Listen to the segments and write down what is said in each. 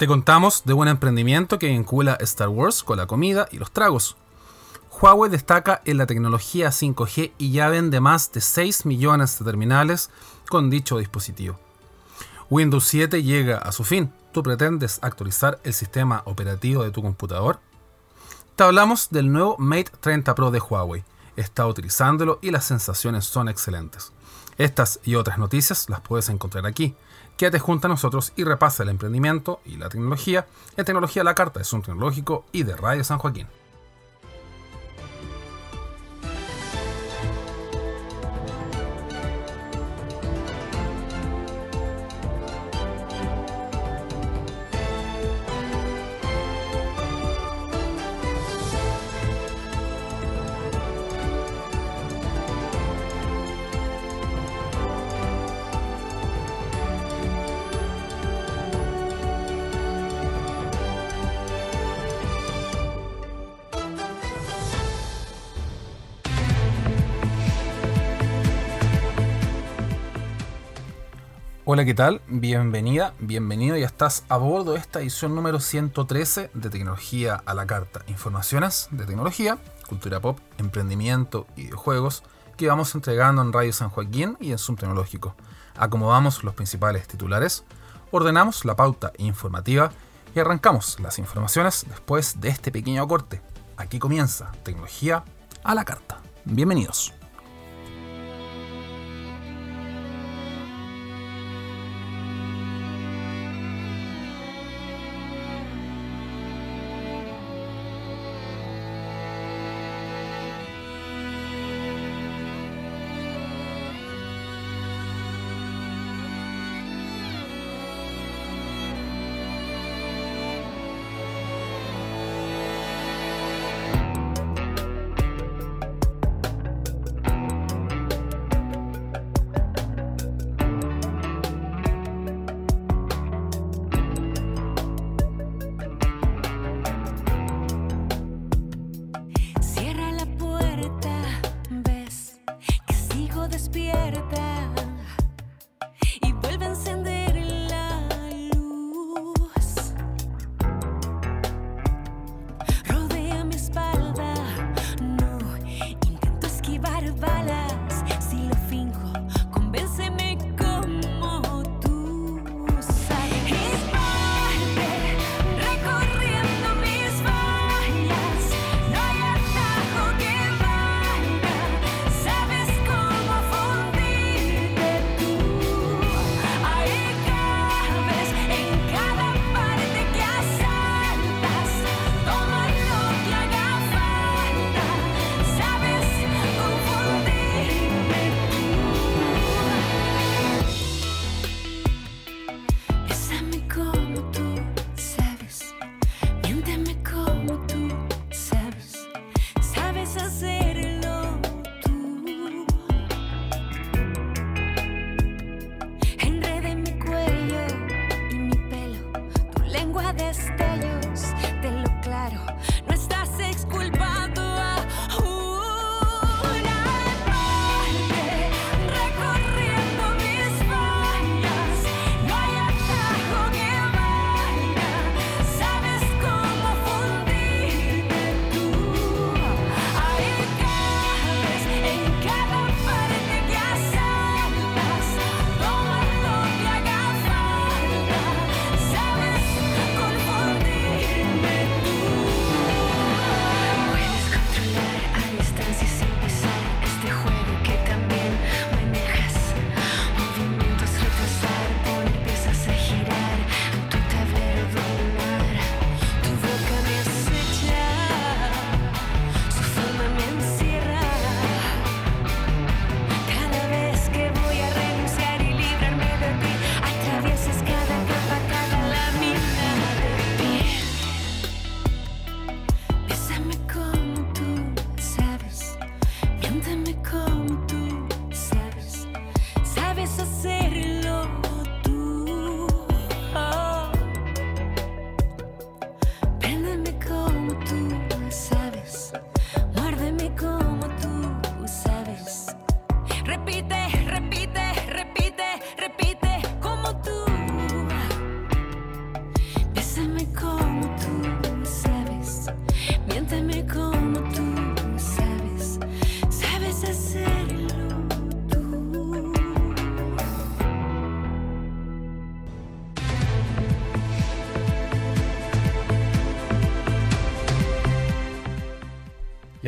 Te contamos de un emprendimiento que vincula Star Wars con la comida y los tragos. Huawei destaca en la tecnología 5G y ya vende más de 6 millones de terminales con dicho dispositivo. Windows 7 llega a su fin. ¿Tú pretendes actualizar el sistema operativo de tu computador? Te hablamos del nuevo Mate 30 Pro de Huawei. Está utilizándolo y las sensaciones son excelentes. Estas y otras noticias las puedes encontrar aquí Quédate junto a nosotros y repasa el emprendimiento y la tecnología en Tecnología la Carta de un Tecnológico y de Radio San Joaquín. Hola, ¿qué tal? Bienvenida, bienvenido. Ya estás a bordo de esta edición número 113 de Tecnología a la Carta. Informaciones de tecnología, cultura pop, emprendimiento y videojuegos que vamos entregando en Radio San Joaquín y en Zoom Tecnológico. Acomodamos los principales titulares, ordenamos la pauta informativa y arrancamos las informaciones después de este pequeño corte. Aquí comienza Tecnología a la Carta. Bienvenidos.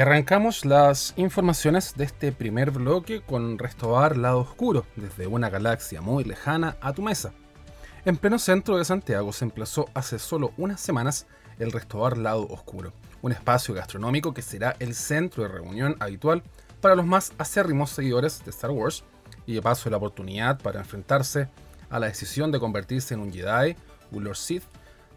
Arrancamos las informaciones de este primer bloque con Restobar Lado Oscuro, desde una galaxia muy lejana a tu mesa. En pleno centro de Santiago se emplazó hace solo unas semanas el Restobar Lado Oscuro, un espacio gastronómico que será el centro de reunión habitual para los más acérrimos seguidores de Star Wars y de paso la oportunidad para enfrentarse a la decisión de convertirse en un Jedi, un Lord Sith,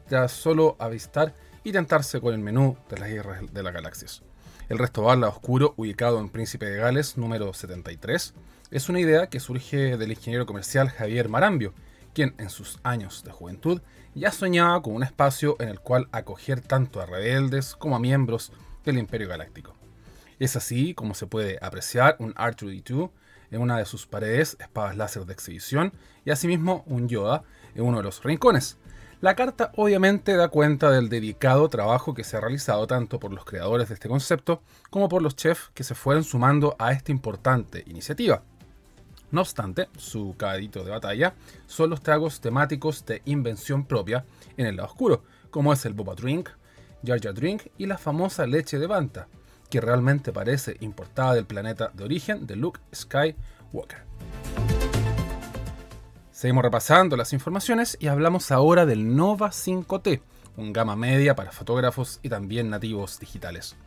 tras solo avistar y tentarse con el menú de las guerras de las galaxias. El Restobar Oscuro, ubicado en Príncipe de Gales número 73, es una idea que surge del ingeniero comercial Javier Marambio, quien en sus años de juventud ya soñaba con un espacio en el cual acoger tanto a rebeldes como a miembros del Imperio Galáctico. Es así como se puede apreciar un R2D2 en una de sus paredes, espadas láser de exhibición, y asimismo un Yoda en uno de los rincones, la carta obviamente da cuenta del dedicado trabajo que se ha realizado tanto por los creadores de este concepto como por los chefs que se fueron sumando a esta importante iniciativa. No obstante, su caballito de batalla son los tragos temáticos de invención propia en el lado oscuro, como es el Boba Drink, Jar Drink y la famosa leche de Banta, que realmente parece importada del planeta de origen de Luke Skywalker. Seguimos repasando las informaciones y hablamos ahora del Nova 5T, un gama media para fotógrafos y también nativos digitales.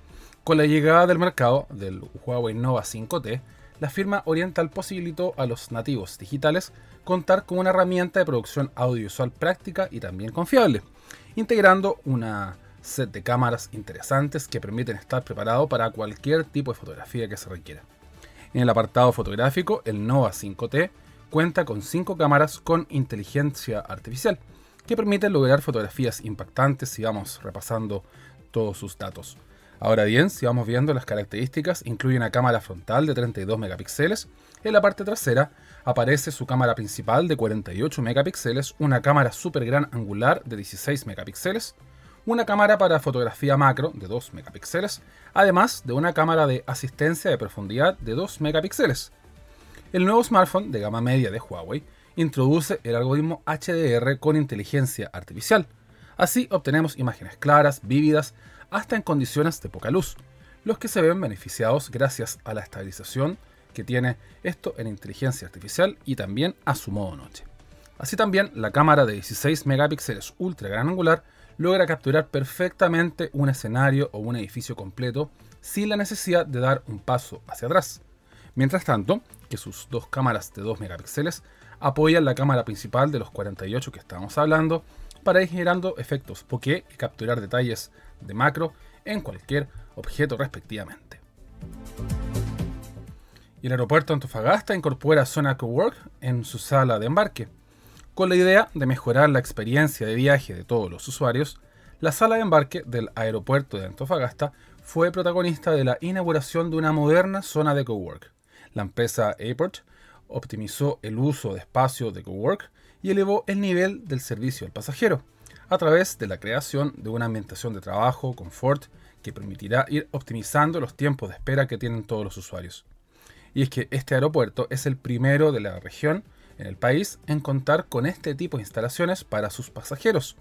Con la llegada del mercado del Huawei Nova 5T, la firma Oriental posibilitó a los nativos digitales contar con una herramienta de producción audiovisual práctica y también confiable, integrando una set de cámaras interesantes que permiten estar preparado para cualquier tipo de fotografía que se requiera. En el apartado fotográfico, el Nova 5T cuenta con cinco cámaras con inteligencia artificial que permiten lograr fotografías impactantes si vamos repasando todos sus datos. Ahora bien, si vamos viendo las características, incluye una cámara frontal de 32 megapíxeles, en la parte trasera aparece su cámara principal de 48 megapíxeles, una cámara super gran angular de 16 megapíxeles, una cámara para fotografía macro de 2 megapíxeles, además de una cámara de asistencia de profundidad de 2 megapíxeles. El nuevo smartphone de gama media de Huawei introduce el algoritmo HDR con inteligencia artificial. Así obtenemos imágenes claras, vívidas, hasta en condiciones de poca luz, los que se ven beneficiados gracias a la estabilización que tiene esto en inteligencia artificial y también a su modo noche. Así también la cámara de 16 megapíxeles ultra gran angular logra capturar perfectamente un escenario o un edificio completo sin la necesidad de dar un paso hacia atrás. Mientras tanto, que sus dos cámaras de 2 megapíxeles apoyan la cámara principal de los 48 que estábamos hablando para ir generando efectos bokeh y capturar detalles de macro en cualquier objeto respectivamente. Y el aeropuerto Antofagasta incorpora Zona Cowork en su sala de embarque. Con la idea de mejorar la experiencia de viaje de todos los usuarios, la sala de embarque del aeropuerto de Antofagasta fue protagonista de la inauguración de una moderna zona de cowork. La empresa Airport optimizó el uso de espacio de cowork y elevó el nivel del servicio al pasajero a través de la creación de una ambientación de trabajo, confort, que permitirá ir optimizando los tiempos de espera que tienen todos los usuarios. Y es que este aeropuerto es el primero de la región en el país en contar con este tipo de instalaciones para sus pasajeros,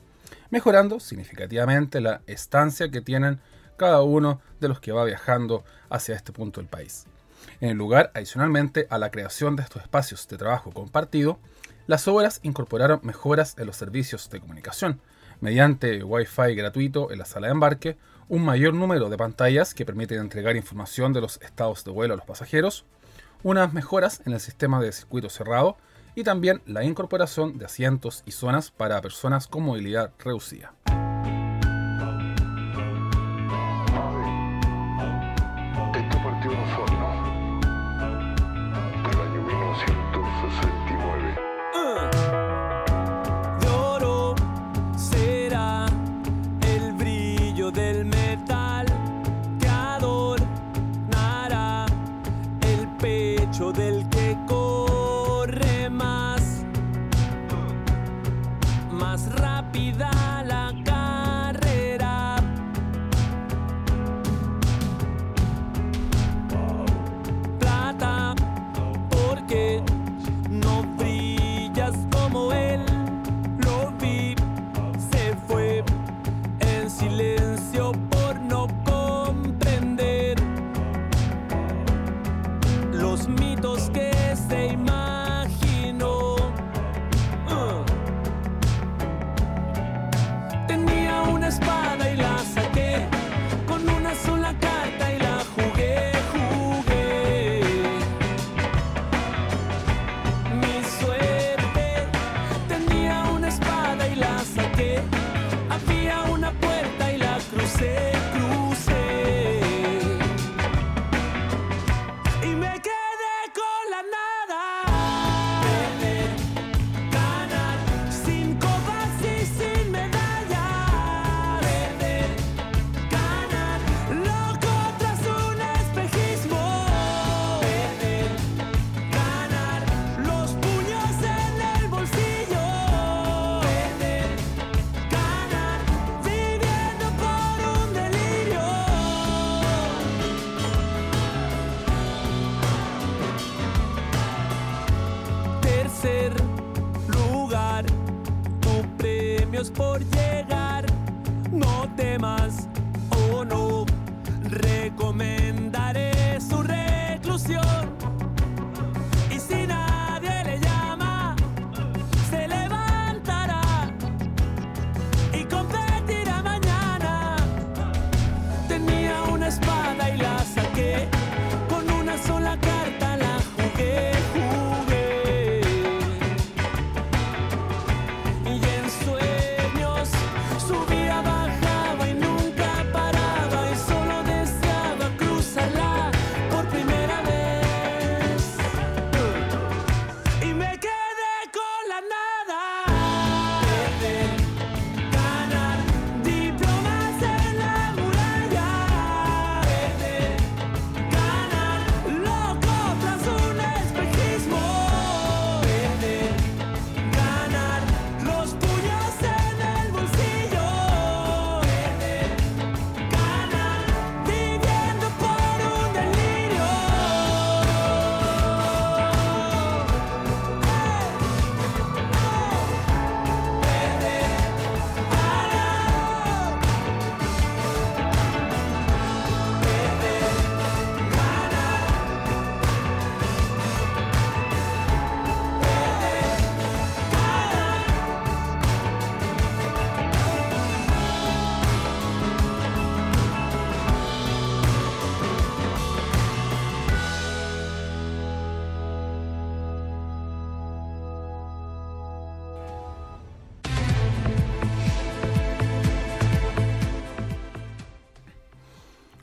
mejorando significativamente la estancia que tienen cada uno de los que va viajando hacia este punto del país. En el lugar, adicionalmente a la creación de estos espacios de trabajo compartido, las obras incorporaron mejoras en los servicios de comunicación, mediante Wi-Fi gratuito en la sala de embarque, un mayor número de pantallas que permiten entregar información de los estados de vuelo a los pasajeros, unas mejoras en el sistema de circuito cerrado y también la incorporación de asientos y zonas para personas con movilidad reducida. Premio es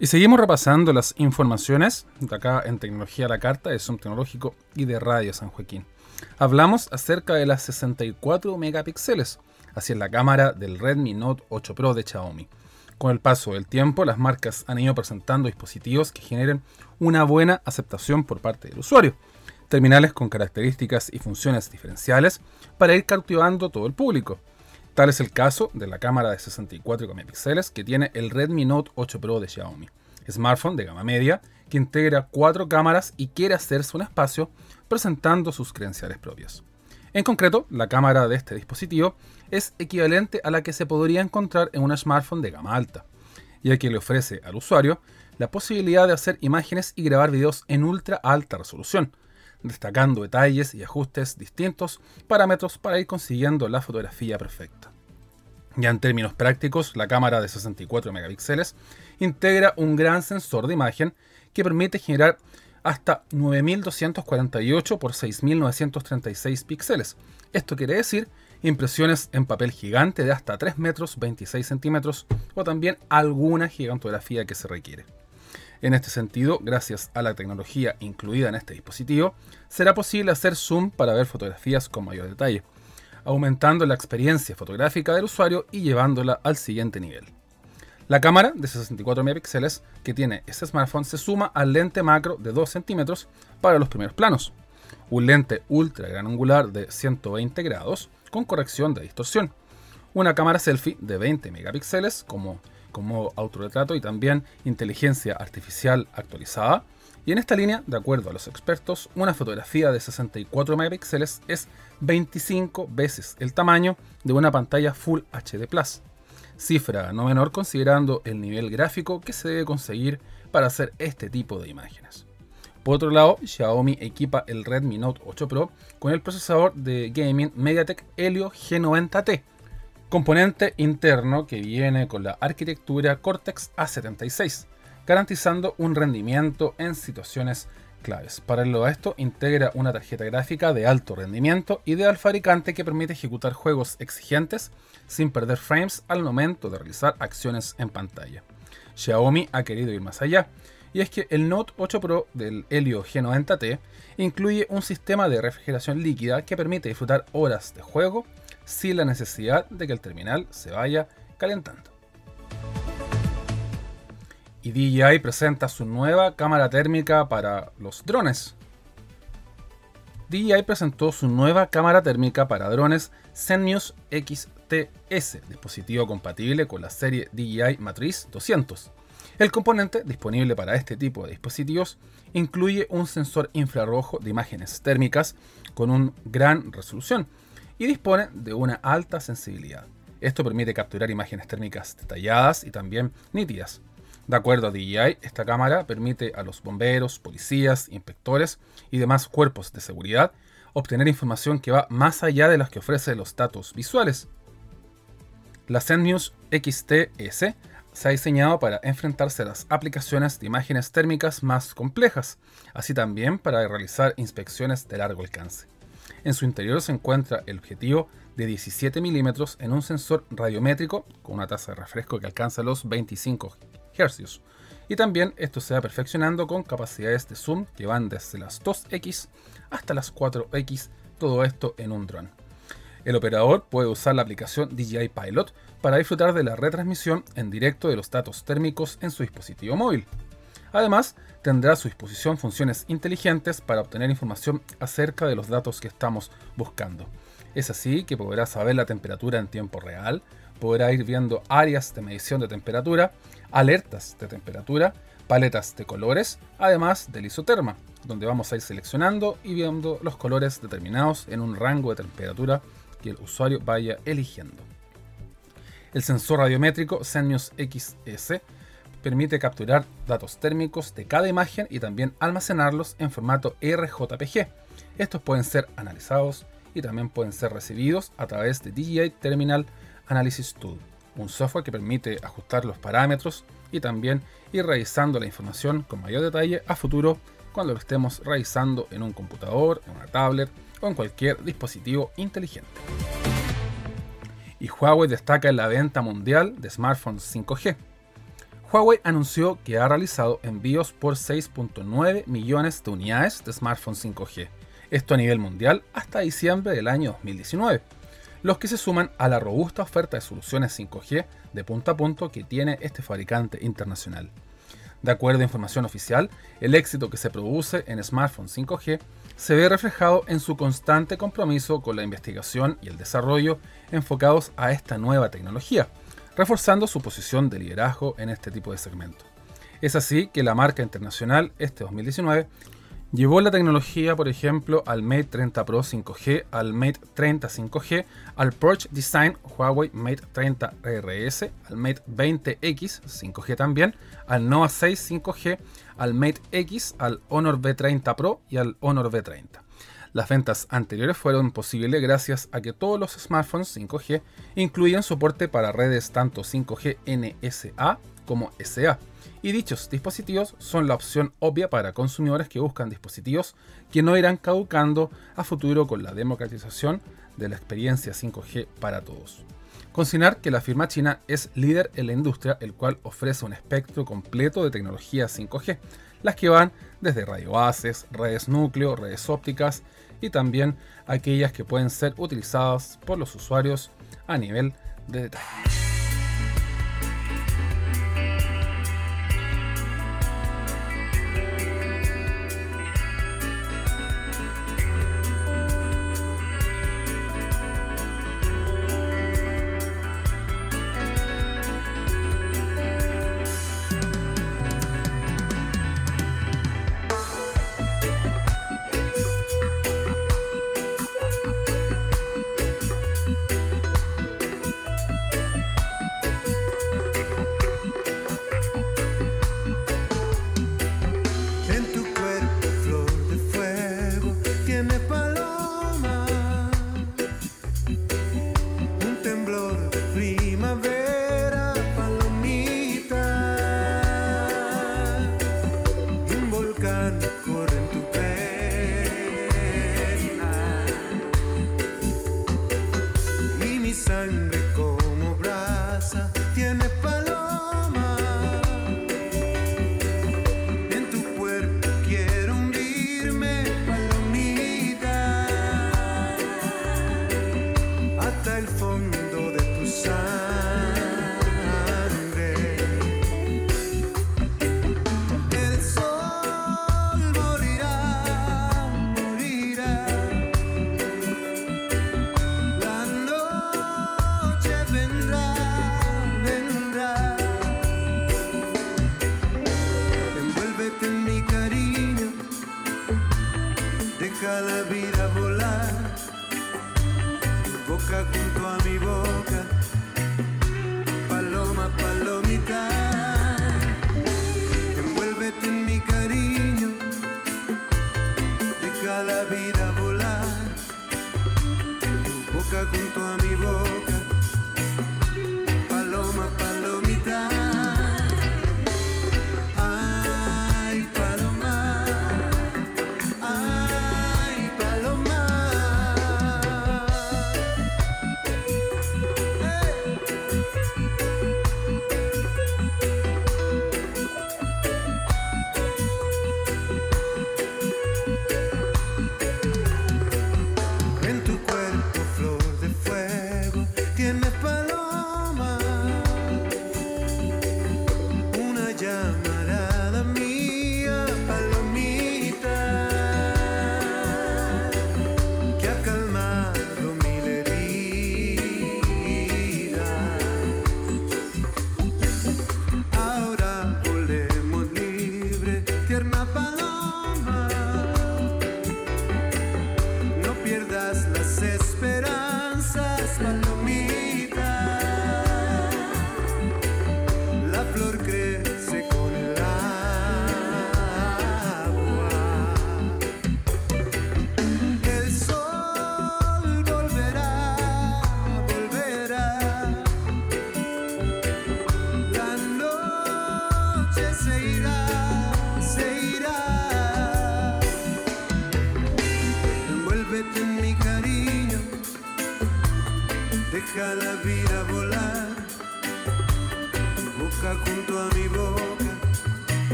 Y seguimos repasando las informaciones de acá en Tecnología a la Carta, de Zoom Tecnológico y de Radio San Joaquín. Hablamos acerca de las 64 megapíxeles, así en la cámara del Redmi Note 8 Pro de Xiaomi. Con el paso del tiempo, las marcas han ido presentando dispositivos que generen una buena aceptación por parte del usuario. Terminales con características y funciones diferenciales para ir cautivando todo el público. Tal es el caso de la cámara de 64 megapíxeles que tiene el Redmi Note 8 Pro de Xiaomi, smartphone de gama media que integra cuatro cámaras y quiere hacerse un espacio presentando sus credenciales propias. En concreto, la cámara de este dispositivo es equivalente a la que se podría encontrar en un smartphone de gama alta, ya que le ofrece al usuario la posibilidad de hacer imágenes y grabar videos en ultra alta resolución, destacando detalles y ajustes distintos, parámetros para ir consiguiendo la fotografía perfecta. Ya en términos prácticos, la cámara de 64 megapíxeles integra un gran sensor de imagen que permite generar hasta 9248 por 6936 píxeles. Esto quiere decir impresiones en papel gigante de hasta 3 metros 26 centímetros o también alguna gigantografía que se requiere. En este sentido, gracias a la tecnología incluida en este dispositivo, será posible hacer zoom para ver fotografías con mayor detalle, aumentando la experiencia fotográfica del usuario y llevándola al siguiente nivel. La cámara de 64 megapíxeles que tiene este smartphone se suma al lente macro de 2 centímetros para los primeros planos, un lente ultra gran angular de 120 grados con corrección de distorsión, una cámara selfie de 20 megapíxeles como, como autorretrato y también inteligencia artificial actualizada, y en esta línea, de acuerdo a los expertos, una fotografía de 64 megapíxeles es 25 veces el tamaño de una pantalla Full HD Plus cifra no menor considerando el nivel gráfico que se debe conseguir para hacer este tipo de imágenes. Por otro lado, Xiaomi equipa el Redmi Note 8 Pro con el procesador de gaming MediaTek Helio G90T, componente interno que viene con la arquitectura Cortex A76, garantizando un rendimiento en situaciones claves. Paralelo a esto, integra una tarjeta gráfica de alto rendimiento de fabricante que permite ejecutar juegos exigentes sin perder frames al momento de realizar acciones en pantalla. Xiaomi ha querido ir más allá, y es que el Note 8 Pro del Helio G90T incluye un sistema de refrigeración líquida que permite disfrutar horas de juego sin la necesidad de que el terminal se vaya calentando. Y DJI presenta su nueva cámara térmica para los drones. DJI presentó su nueva cámara térmica para drones Zenmuse XTS, dispositivo compatible con la serie DJI Matriz 200. El componente disponible para este tipo de dispositivos incluye un sensor infrarrojo de imágenes térmicas con una gran resolución y dispone de una alta sensibilidad. Esto permite capturar imágenes térmicas detalladas y también nítidas. De acuerdo a DJI, esta cámara permite a los bomberos, policías, inspectores y demás cuerpos de seguridad obtener información que va más allá de las que ofrece los datos visuales. La Zenmuse XTS se ha diseñado para enfrentarse a las aplicaciones de imágenes térmicas más complejas, así también para realizar inspecciones de largo alcance. En su interior se encuentra el objetivo de 17 milímetros en un sensor radiométrico con una tasa de refresco que alcanza los 25 y también esto se va perfeccionando con capacidades de zoom que van desde las 2x hasta las 4x, todo esto en un dron. El operador puede usar la aplicación DJI Pilot para disfrutar de la retransmisión en directo de los datos térmicos en su dispositivo móvil. Además, tendrá a su disposición funciones inteligentes para obtener información acerca de los datos que estamos buscando. Es así que podrá saber la temperatura en tiempo real, podrá ir viendo áreas de medición de temperatura, alertas de temperatura, paletas de colores, además del isoterma, donde vamos a ir seleccionando y viendo los colores determinados en un rango de temperatura que el usuario vaya eligiendo. El sensor radiométrico Zenmuse XS permite capturar datos térmicos de cada imagen y también almacenarlos en formato RJPG. Estos pueden ser analizados y también pueden ser recibidos a través de DJI Terminal Analysis Tool, un software que permite ajustar los parámetros y también ir revisando la información con mayor detalle a futuro cuando lo estemos revisando en un computador, en una tablet o en cualquier dispositivo inteligente. Y Huawei destaca en la venta mundial de smartphones 5G. Huawei anunció que ha realizado envíos por 6.9 millones de unidades de smartphones 5G, esto a nivel mundial hasta diciembre del año 2019 los que se suman a la robusta oferta de soluciones 5G de punto a punto que tiene este fabricante internacional. De acuerdo a información oficial, el éxito que se produce en smartphones 5G se ve reflejado en su constante compromiso con la investigación y el desarrollo enfocados a esta nueva tecnología, reforzando su posición de liderazgo en este tipo de segmento. Es así que la marca internacional este 2019 Llevó la tecnología, por ejemplo, al Mate 30 Pro 5G, al Mate 30 5G, al Porsche Design Huawei Mate 30 RS, al Mate 20X 5G también, al Nova 6 5G, al Mate X, al Honor V30 Pro y al Honor V30. Las ventas anteriores fueron posibles gracias a que todos los smartphones 5G incluían soporte para redes tanto 5G NSA como SA y dichos dispositivos son la opción obvia para consumidores que buscan dispositivos que no irán caducando a futuro con la democratización de la experiencia 5G para todos. Consignar que la firma china es líder en la industria, el cual ofrece un espectro completo de tecnologías 5G, las que van desde radiobases, redes núcleo, redes ópticas y también aquellas que pueden ser utilizadas por los usuarios a nivel de detalle.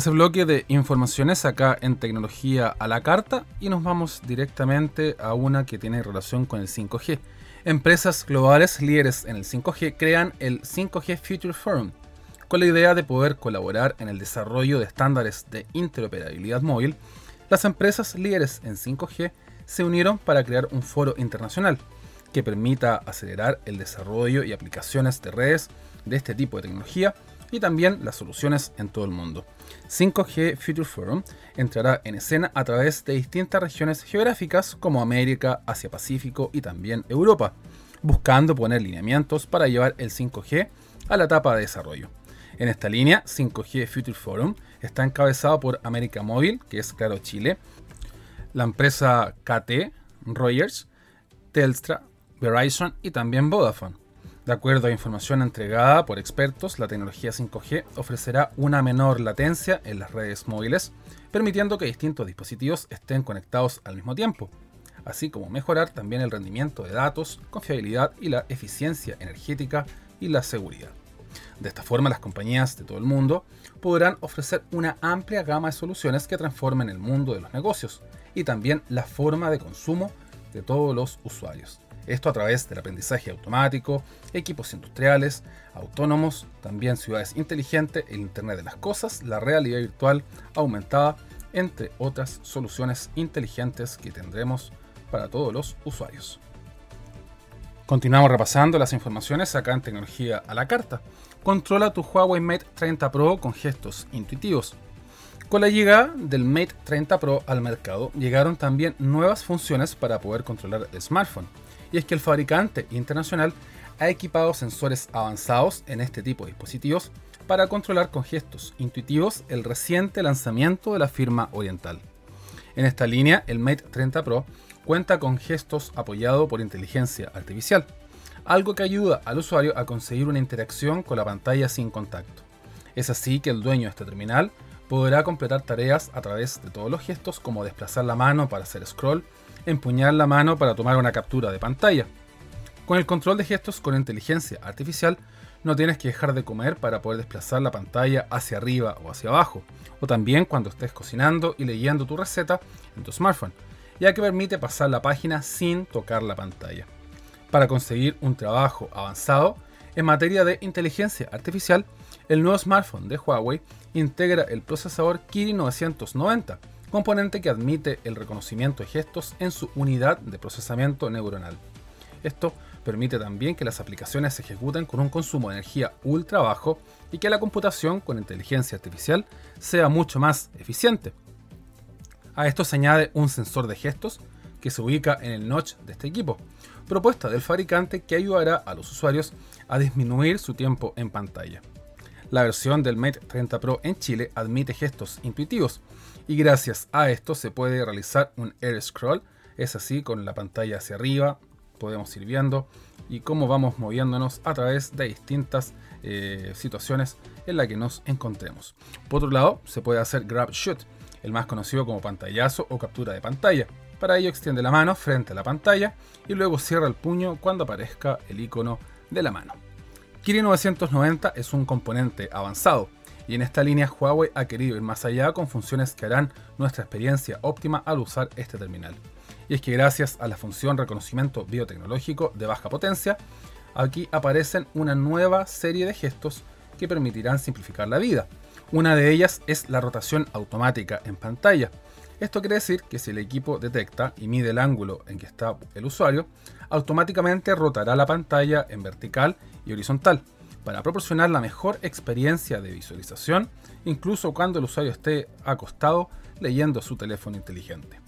tercer bloque de informaciones acá en tecnología a la carta y nos vamos directamente a una que tiene relación con el 5G. Empresas globales líderes en el 5G crean el 5G Future Forum con la idea de poder colaborar en el desarrollo de estándares de interoperabilidad móvil. Las empresas líderes en 5G se unieron para crear un foro internacional que permita acelerar el desarrollo y aplicaciones de redes de este tipo de tecnología y también las soluciones en todo el mundo. 5G Future Forum entrará en escena a través de distintas regiones geográficas como América, Asia Pacífico y también Europa, buscando poner lineamientos para llevar el 5G a la etapa de desarrollo. En esta línea, 5G Future Forum está encabezado por América Móvil, que es Claro Chile, la empresa KT, Rogers, Telstra, Verizon y también Vodafone. De acuerdo a información entregada por expertos, la tecnología 5G ofrecerá una menor latencia en las redes móviles, permitiendo que distintos dispositivos estén conectados al mismo tiempo, así como mejorar también el rendimiento de datos, confiabilidad y la eficiencia energética y la seguridad. De esta forma, las compañías de todo el mundo podrán ofrecer una amplia gama de soluciones que transformen el mundo de los negocios y también la forma de consumo de todos los usuarios. Esto a través del aprendizaje automático, equipos industriales, autónomos, también ciudades inteligentes, el Internet de las Cosas, la realidad virtual aumentada, entre otras soluciones inteligentes que tendremos para todos los usuarios. Continuamos repasando las informaciones acá en Tecnología a la Carta. Controla tu Huawei Mate 30 Pro con gestos intuitivos. Con la llegada del Mate 30 Pro al mercado, llegaron también nuevas funciones para poder controlar el smartphone. Y es que el fabricante internacional ha equipado sensores avanzados en este tipo de dispositivos para controlar con gestos intuitivos el reciente lanzamiento de la firma oriental. En esta línea, el Mate 30 Pro cuenta con gestos apoyado por inteligencia artificial, algo que ayuda al usuario a conseguir una interacción con la pantalla sin contacto. Es así que el dueño de este terminal podrá completar tareas a través de todos los gestos como desplazar la mano para hacer scroll, empuñar la mano para tomar una captura de pantalla. Con el control de gestos con inteligencia artificial, no tienes que dejar de comer para poder desplazar la pantalla hacia arriba o hacia abajo, o también cuando estés cocinando y leyendo tu receta en tu smartphone, ya que permite pasar la página sin tocar la pantalla. Para conseguir un trabajo avanzado en materia de inteligencia artificial, el nuevo smartphone de Huawei integra el procesador Kirin 990, componente que admite el reconocimiento de gestos en su unidad de procesamiento neuronal. Esto permite también que las aplicaciones se ejecuten con un consumo de energía ultra bajo y que la computación con inteligencia artificial sea mucho más eficiente. A esto se añade un sensor de gestos que se ubica en el notch de este equipo, propuesta del fabricante que ayudará a los usuarios a disminuir su tiempo en pantalla. La versión del Mate 30 Pro en Chile admite gestos intuitivos y gracias a esto se puede realizar un air scroll, es así con la pantalla hacia arriba, podemos ir viendo y cómo vamos moviéndonos a través de distintas eh, situaciones en las que nos encontremos. Por otro lado, se puede hacer grab shoot, el más conocido como pantallazo o captura de pantalla. Para ello extiende la mano frente a la pantalla y luego cierra el puño cuando aparezca el icono de la mano. Kirin 990 es un componente avanzado y en esta línea Huawei ha querido ir más allá con funciones que harán nuestra experiencia óptima al usar este terminal. Y es que gracias a la función reconocimiento biotecnológico de baja potencia, aquí aparecen una nueva serie de gestos que permitirán simplificar la vida, una de ellas es la rotación automática en pantalla. Esto quiere decir que si el equipo detecta y mide el ángulo en que está el usuario, automáticamente rotará la pantalla en vertical y horizontal para proporcionar la mejor experiencia de visualización, incluso cuando el usuario esté acostado leyendo su teléfono inteligente.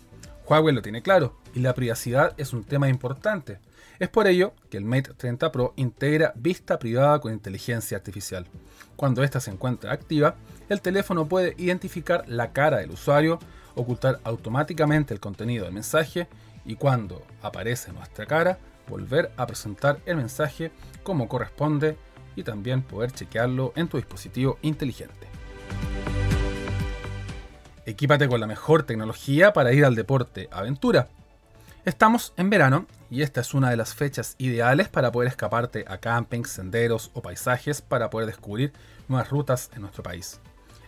Huawei lo tiene claro y la privacidad es un tema importante. Es por ello que el Mate 30 Pro integra vista privada con inteligencia artificial. Cuando ésta se encuentra activa, el teléfono puede identificar la cara del usuario, ocultar automáticamente el contenido del mensaje y cuando aparece nuestra cara, volver a presentar el mensaje como corresponde y también poder chequearlo en tu dispositivo inteligente. Equípate con la mejor tecnología para ir al deporte aventura. Estamos en verano y esta es una de las fechas ideales para poder escaparte a campings, senderos o paisajes para poder descubrir nuevas rutas en nuestro país.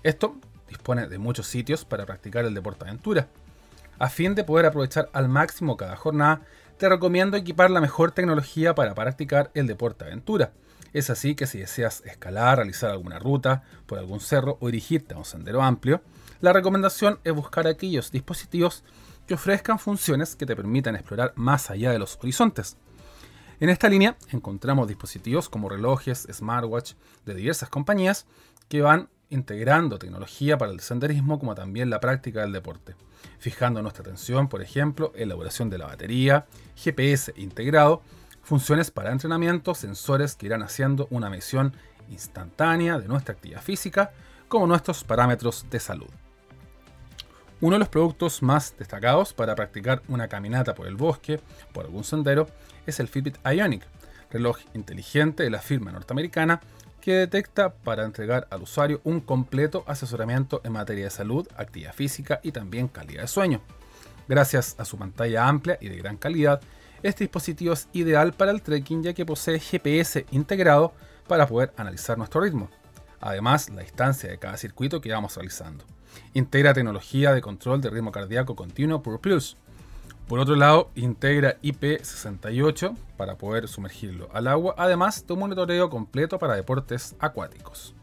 Esto dispone de muchos sitios para practicar el deporte aventura. A fin de poder aprovechar al máximo cada jornada, te recomiendo equipar la mejor tecnología para practicar el deporte aventura. Es así que si deseas escalar, realizar alguna ruta por algún cerro o dirigirte a un sendero amplio, la recomendación es buscar aquellos dispositivos que ofrezcan funciones que te permitan explorar más allá de los horizontes. En esta línea encontramos dispositivos como relojes, smartwatch de diversas compañías que van integrando tecnología para el senderismo como también la práctica del deporte, fijando nuestra atención, por ejemplo, en la elaboración de la batería, GPS integrado, funciones para entrenamiento, sensores que irán haciendo una medición instantánea de nuestra actividad física, como nuestros parámetros de salud. Uno de los productos más destacados para practicar una caminata por el bosque, por algún sendero, es el Fitbit Ionic, reloj inteligente de la firma norteamericana que detecta para entregar al usuario un completo asesoramiento en materia de salud, actividad física y también calidad de sueño. Gracias a su pantalla amplia y de gran calidad, este dispositivo es ideal para el trekking ya que posee GPS integrado para poder analizar nuestro ritmo. Además, la distancia de cada circuito que vamos realizando. Integra tecnología de control de ritmo cardíaco continuo Pure Plus. Por otro lado, integra IP68 para poder sumergirlo al agua, además de un monitoreo completo para deportes acuáticos.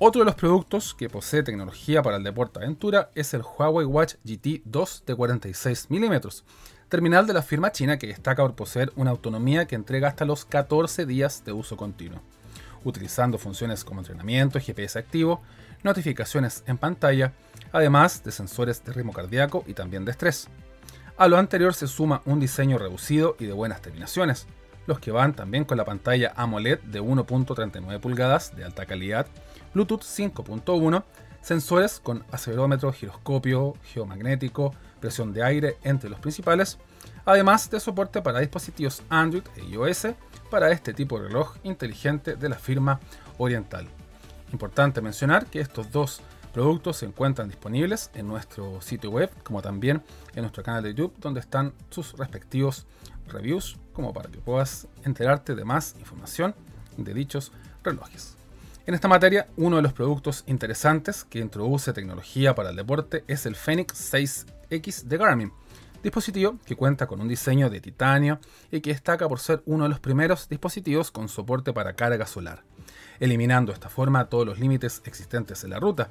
Otro de los productos que posee tecnología para el deporte aventura es el Huawei Watch GT 2 de 46 mm, terminal de la firma china que destaca por poseer una autonomía que entrega hasta los 14 días de uso continuo, utilizando funciones como entrenamiento, GPS activo, notificaciones en pantalla, además de sensores de ritmo cardíaco y también de estrés. A lo anterior se suma un diseño reducido y de buenas terminaciones, los que van también con la pantalla AMOLED de 1.39 pulgadas de alta calidad, Bluetooth 5.1, sensores con acelerómetro, giroscopio, geomagnético, presión de aire, entre los principales, además de soporte para dispositivos Android e iOS para este tipo de reloj inteligente de la firma Oriental. Importante mencionar que estos dos productos se encuentran disponibles en nuestro sitio web como también en nuestro canal de YouTube donde están sus respectivos reviews como para que puedas enterarte de más información de dichos relojes. En esta materia, uno de los productos interesantes que introduce tecnología para el deporte es el Fenix 6X de Garmin, dispositivo que cuenta con un diseño de titanio y que destaca por ser uno de los primeros dispositivos con soporte para carga solar, eliminando de esta forma todos los límites existentes en la ruta,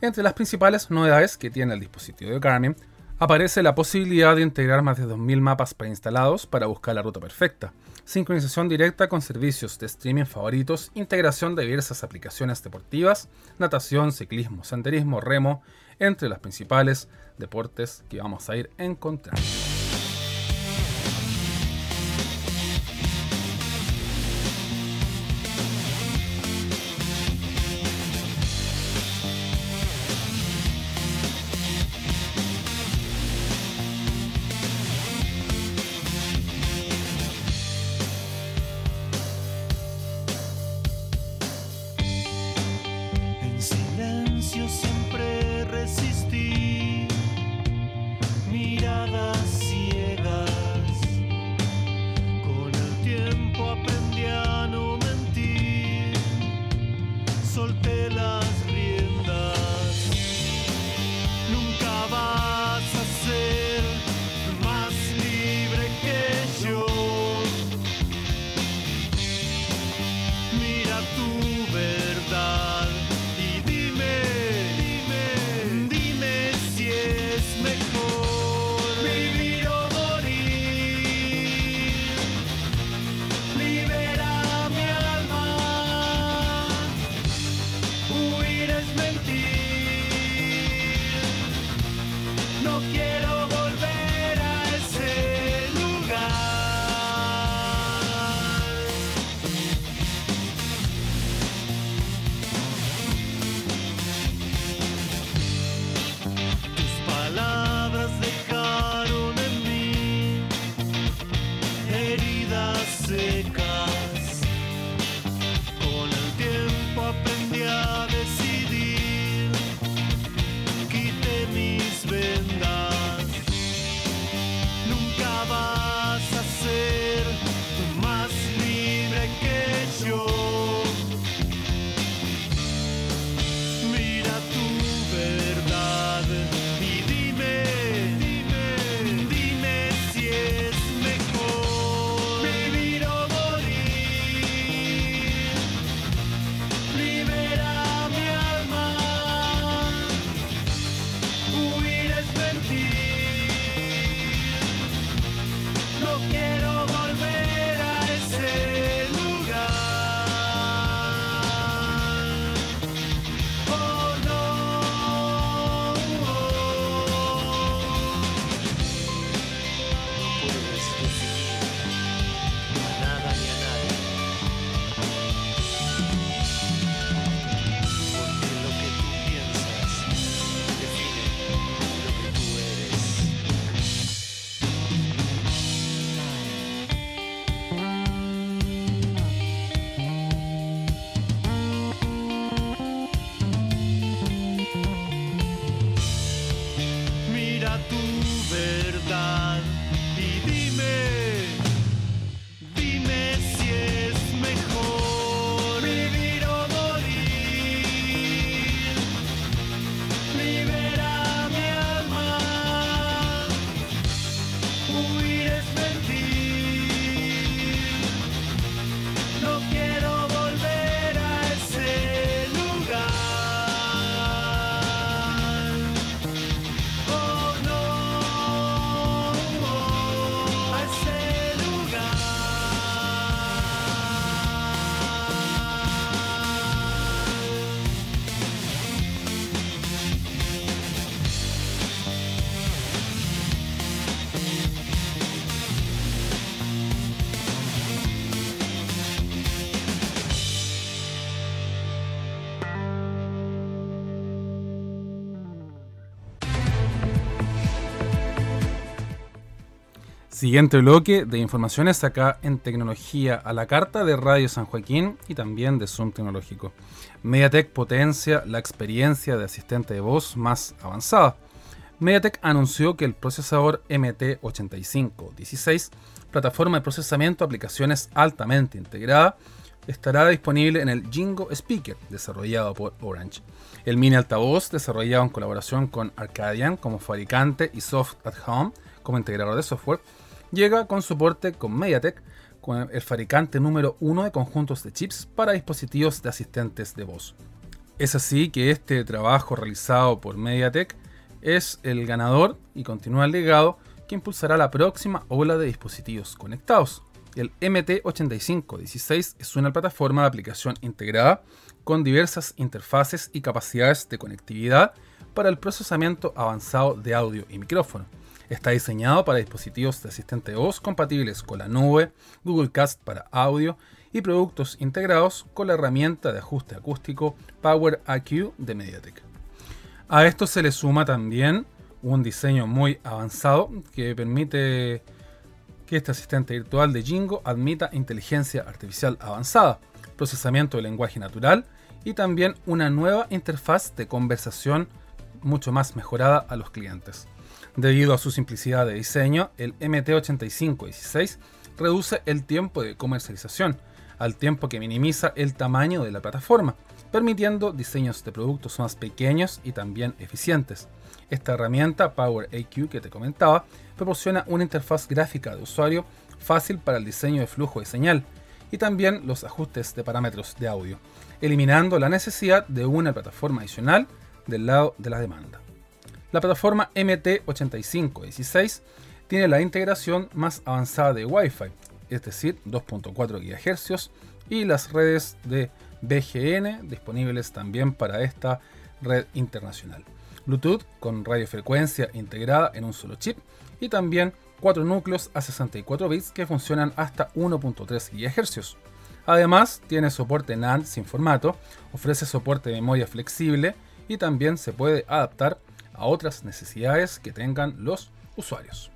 entre las principales novedades que tiene el dispositivo de Garmin aparece la posibilidad de integrar más de 2.000 mapas preinstalados para buscar la ruta perfecta, sincronización directa con servicios de streaming favoritos, integración de diversas aplicaciones deportivas, natación, ciclismo, senderismo, remo, entre las principales deportes que vamos a ir encontrando. Siguiente bloque de informaciones acá en Tecnología a la Carta de Radio San Joaquín y también de Zoom Tecnológico. MediaTek potencia la experiencia de asistente de voz más avanzada. MediaTek anunció que el procesador MT8516, plataforma de procesamiento de aplicaciones altamente integrada, estará disponible en el Jingo Speaker, desarrollado por Orange. El mini altavoz, desarrollado en colaboración con Arcadian como fabricante y Soft at Home como integrador de software, llega con soporte con MediaTek, con el fabricante número uno de conjuntos de chips para dispositivos de asistentes de voz. Es así que este trabajo realizado por MediaTek es el ganador y continúa el legado que impulsará la próxima ola de dispositivos conectados. El MT8516 es una plataforma de aplicación integrada con diversas interfaces y capacidades de conectividad para el procesamiento avanzado de audio y micrófono. Está diseñado para dispositivos de asistente voz compatibles con la nube, Google Cast para audio y productos integrados con la herramienta de ajuste acústico Power IQ de MediaTek. A esto se le suma también un diseño muy avanzado que permite que este asistente virtual de Jingo admita inteligencia artificial avanzada, procesamiento de lenguaje natural y también una nueva interfaz de conversación mucho más mejorada a los clientes. Debido a su simplicidad de diseño, el MT8516 reduce el tiempo de comercialización, al tiempo que minimiza el tamaño de la plataforma, permitiendo diseños de productos más pequeños y también eficientes. Esta herramienta Power AQ que te comentaba proporciona una interfaz gráfica de usuario fácil para el diseño de flujo de señal y también los ajustes de parámetros de audio, eliminando la necesidad de una plataforma adicional del lado de la demanda. La plataforma MT8516 tiene la integración más avanzada de Wi-Fi, es decir, 2.4 GHz, y las redes de BGN disponibles también para esta red internacional. Bluetooth con radiofrecuencia integrada en un solo chip y también cuatro núcleos a 64 bits que funcionan hasta 1.3 GHz. Además, tiene soporte NAND sin formato, ofrece soporte de memoria flexible y también se puede adaptar a otras necesidades que tengan los usuarios.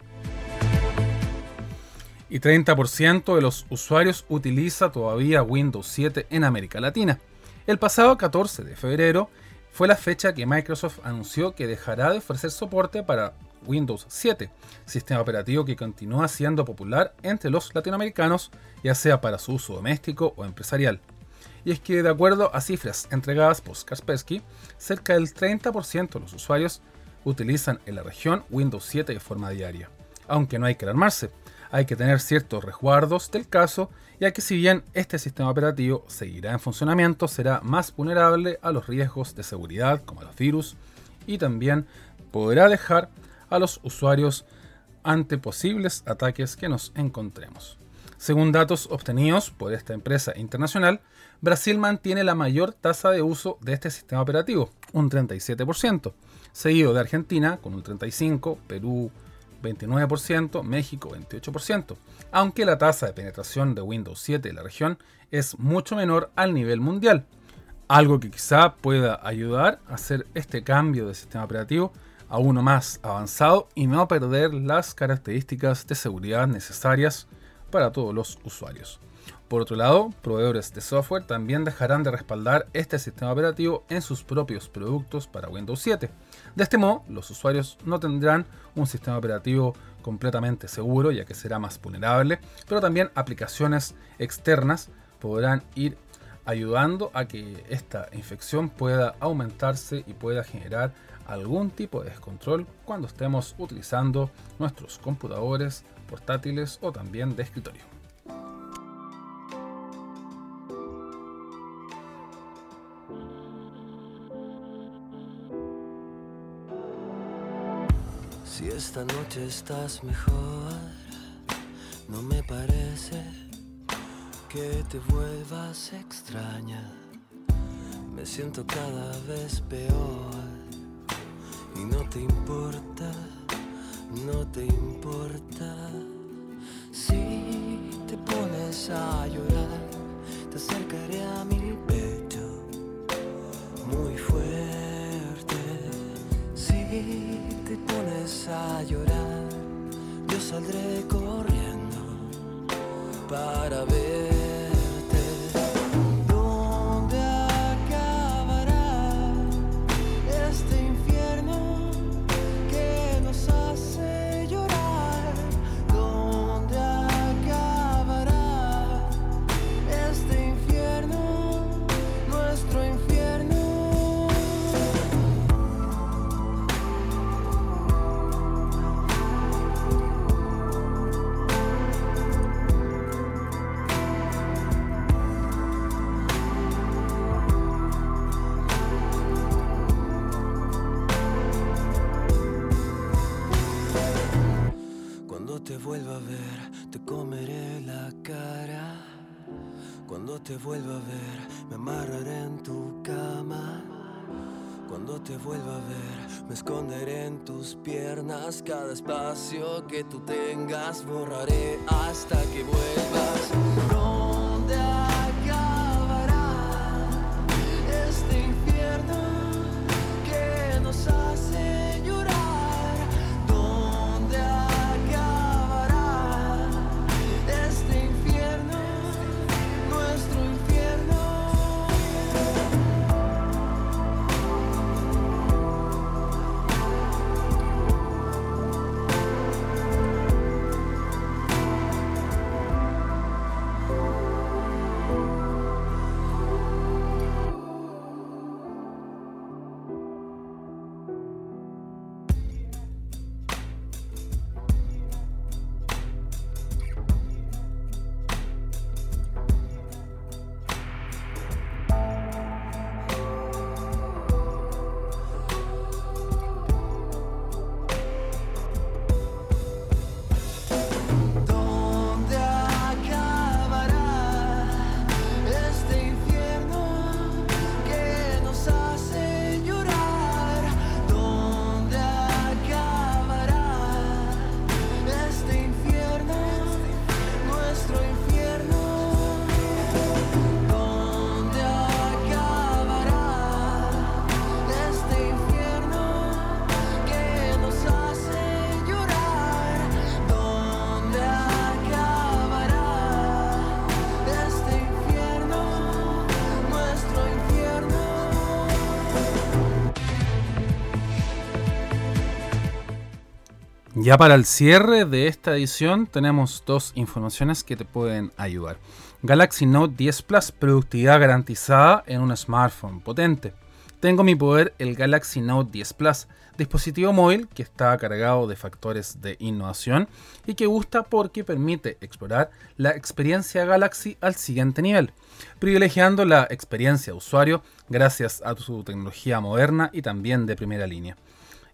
Y 30% de los usuarios utiliza todavía Windows 7 en América Latina. El pasado 14 de febrero fue la fecha que Microsoft anunció que dejará de ofrecer soporte para Windows 7, sistema operativo que continúa siendo popular entre los latinoamericanos, ya sea para su uso doméstico o empresarial. Y es que de acuerdo a cifras entregadas por Kaspersky, cerca del 30% de los usuarios utilizan en la región Windows 7 de forma diaria. Aunque no hay que alarmarse, hay que tener ciertos resguardos del caso, ya que si bien este sistema operativo seguirá en funcionamiento, será más vulnerable a los riesgos de seguridad como los virus y también podrá dejar a los usuarios ante posibles ataques que nos encontremos. Según datos obtenidos por esta empresa internacional, Brasil mantiene la mayor tasa de uso de este sistema operativo, un 37%, seguido de Argentina con un 35%, Perú 29%, México 28%, aunque la tasa de penetración de Windows 7 en la región es mucho menor al nivel mundial, algo que quizá pueda ayudar a hacer este cambio de sistema operativo a uno más avanzado y no perder las características de seguridad necesarias para todos los usuarios. Por otro lado, proveedores de software también dejarán de respaldar este sistema operativo en sus propios productos para Windows 7. De este modo, los usuarios no tendrán un sistema operativo completamente seguro, ya que será más vulnerable, pero también aplicaciones externas podrán ir ayudando a que esta infección pueda aumentarse y pueda generar algún tipo de descontrol cuando estemos utilizando nuestros computadores portátiles o también de escritorio. Si esta noche estás mejor, no me parece que te vuelvas extraña. Me siento cada vez peor y no te importa, no te importa. Si te pones a llorar, te acercaré a mi pecho te pones a llorar, yo saldré corriendo para verte. Cada espacio que tú tengas, borraré hasta que vuelvas. Ya para el cierre de esta edición tenemos dos informaciones que te pueden ayudar. Galaxy Note 10 Plus, productividad garantizada en un smartphone potente. Tengo mi poder el Galaxy Note 10 Plus, dispositivo móvil que está cargado de factores de innovación y que gusta porque permite explorar la experiencia Galaxy al siguiente nivel, privilegiando la experiencia usuario gracias a su tecnología moderna y también de primera línea.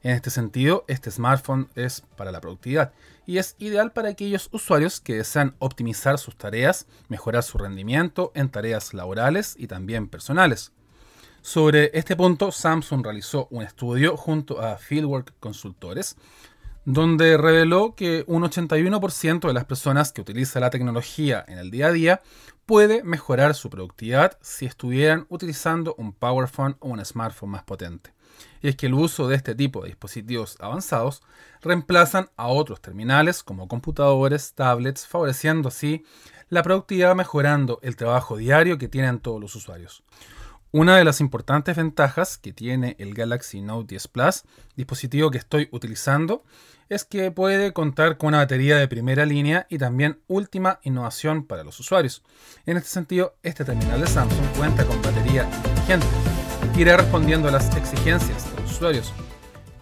En este sentido, este smartphone es para la productividad y es ideal para aquellos usuarios que desean optimizar sus tareas, mejorar su rendimiento en tareas laborales y también personales. Sobre este punto, Samsung realizó un estudio junto a Fieldwork Consultores, donde reveló que un 81% de las personas que utilizan la tecnología en el día a día puede mejorar su productividad si estuvieran utilizando un Power Phone o un smartphone más potente. Y es que el uso de este tipo de dispositivos avanzados reemplazan a otros terminales como computadores, tablets, favoreciendo así la productividad mejorando el trabajo diario que tienen todos los usuarios. Una de las importantes ventajas que tiene el Galaxy Note 10 Plus, dispositivo que estoy utilizando, es que puede contar con una batería de primera línea y también última innovación para los usuarios. En este sentido, este terminal de Samsung cuenta con batería inteligente. Irá respondiendo a las exigencias de los usuarios,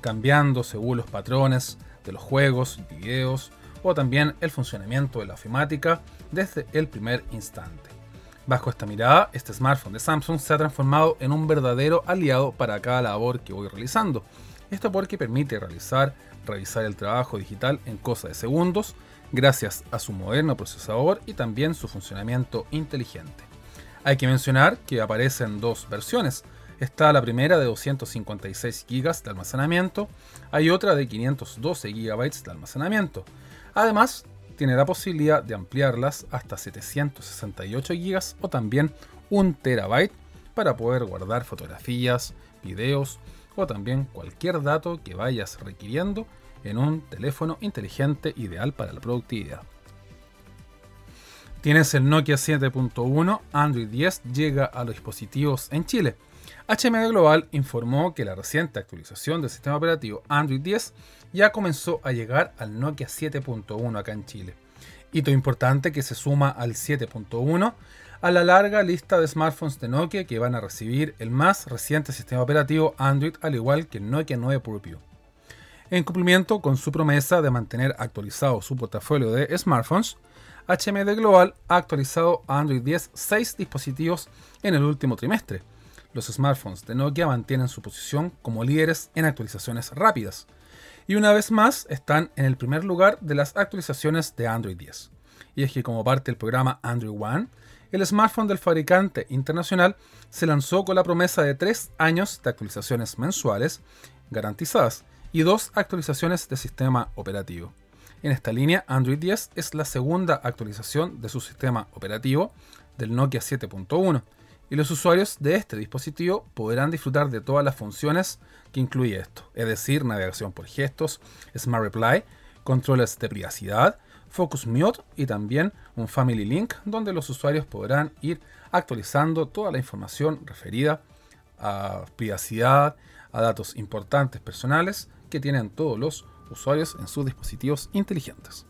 cambiando según los patrones de los juegos, videos o también el funcionamiento de la ofimática desde el primer instante. Bajo esta mirada, este smartphone de Samsung se ha transformado en un verdadero aliado para cada labor que voy realizando. Esto porque permite realizar, revisar el trabajo digital en cosa de segundos, gracias a su moderno procesador y también su funcionamiento inteligente. Hay que mencionar que aparecen dos versiones. Está la primera de 256 GB de almacenamiento, hay otra de 512 GB de almacenamiento. Además, tiene la posibilidad de ampliarlas hasta 768 GB o también 1 TB para poder guardar fotografías, videos o también cualquier dato que vayas requiriendo en un teléfono inteligente ideal para la productividad. Tienes el Nokia 7.1, Android 10 llega a los dispositivos en Chile. HMD Global informó que la reciente actualización del sistema operativo Android 10 ya comenzó a llegar al Nokia 7.1 acá en Chile. Hito importante que se suma al 7.1 a la larga lista de smartphones de Nokia que van a recibir el más reciente sistema operativo Android al igual que el Nokia 9 Purview. En cumplimiento con su promesa de mantener actualizado su portafolio de smartphones, HMD Global ha actualizado a Android 10 6 dispositivos en el último trimestre. Los smartphones de Nokia mantienen su posición como líderes en actualizaciones rápidas y una vez más están en el primer lugar de las actualizaciones de Android 10. Y es que como parte del programa Android One, el smartphone del fabricante internacional se lanzó con la promesa de 3 años de actualizaciones mensuales garantizadas y dos actualizaciones de sistema operativo. En esta línea, Android 10 es la segunda actualización de su sistema operativo del Nokia 7.1 y los usuarios de este dispositivo podrán disfrutar de todas las funciones que incluye esto, es decir, navegación por gestos, Smart Reply, controles de privacidad, Focus Mute y también un Family Link donde los usuarios podrán ir actualizando toda la información referida a privacidad, a datos importantes personales que tienen todos los usuarios en sus dispositivos inteligentes.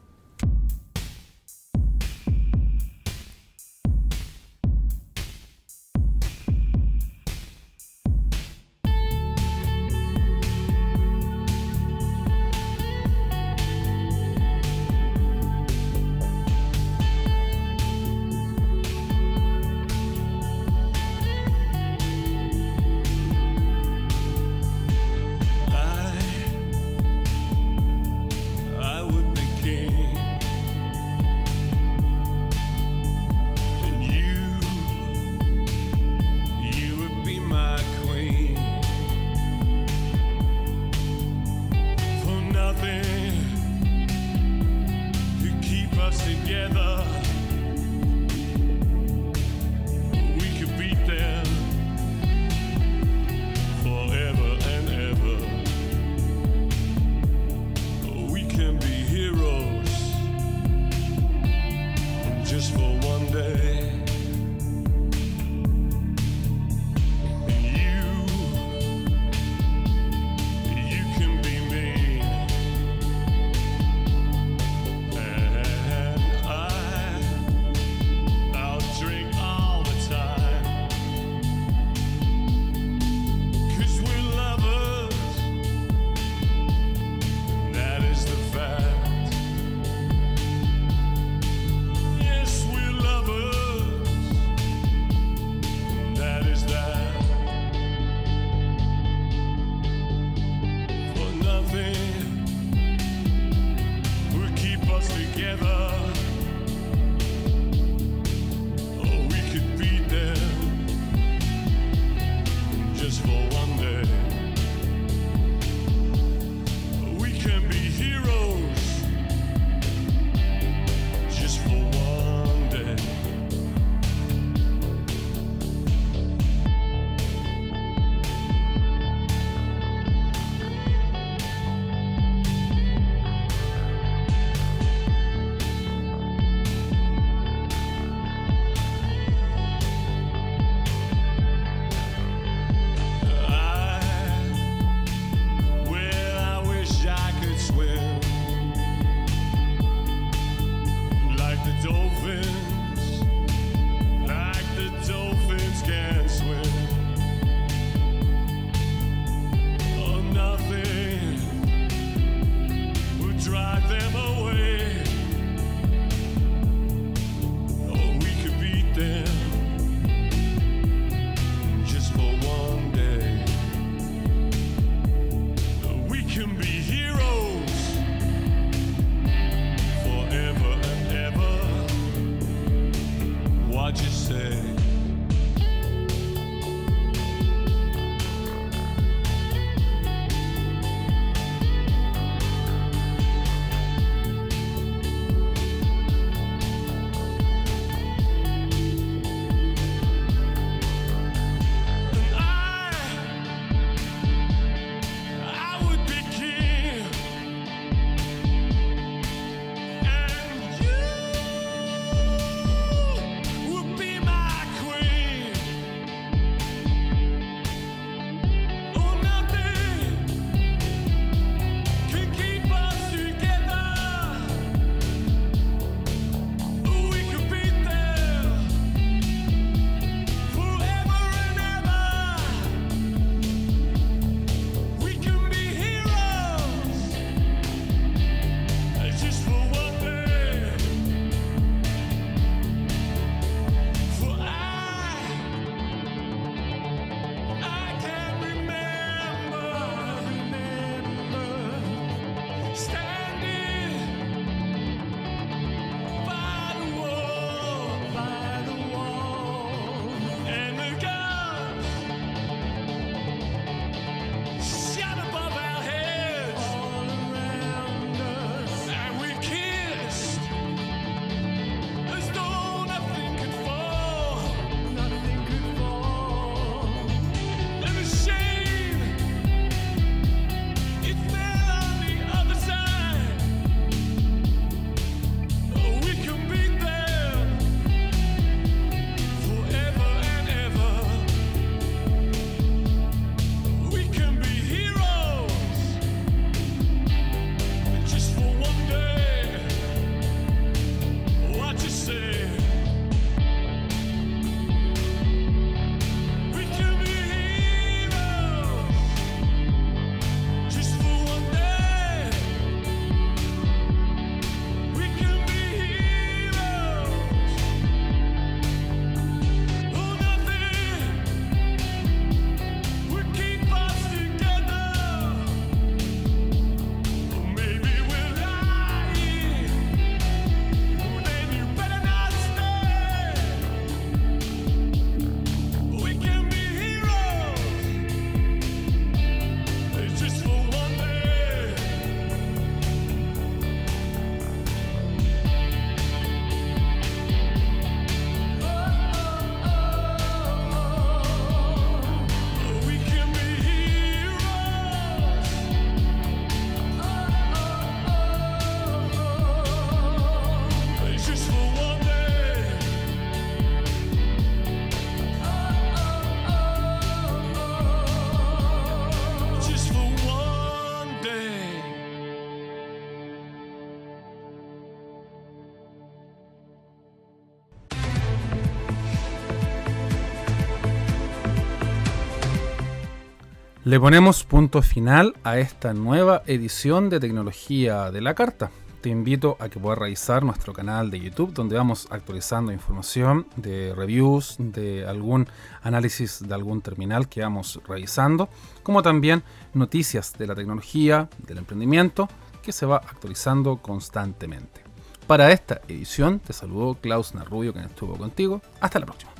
Le ponemos punto final a esta nueva edición de Tecnología de la Carta. Te invito a que puedas revisar nuestro canal de YouTube donde vamos actualizando información de reviews, de algún análisis de algún terminal que vamos revisando, como también noticias de la tecnología, del emprendimiento, que se va actualizando constantemente. Para esta edición te saludo Klaus Narrubio, que estuvo contigo. Hasta la próxima.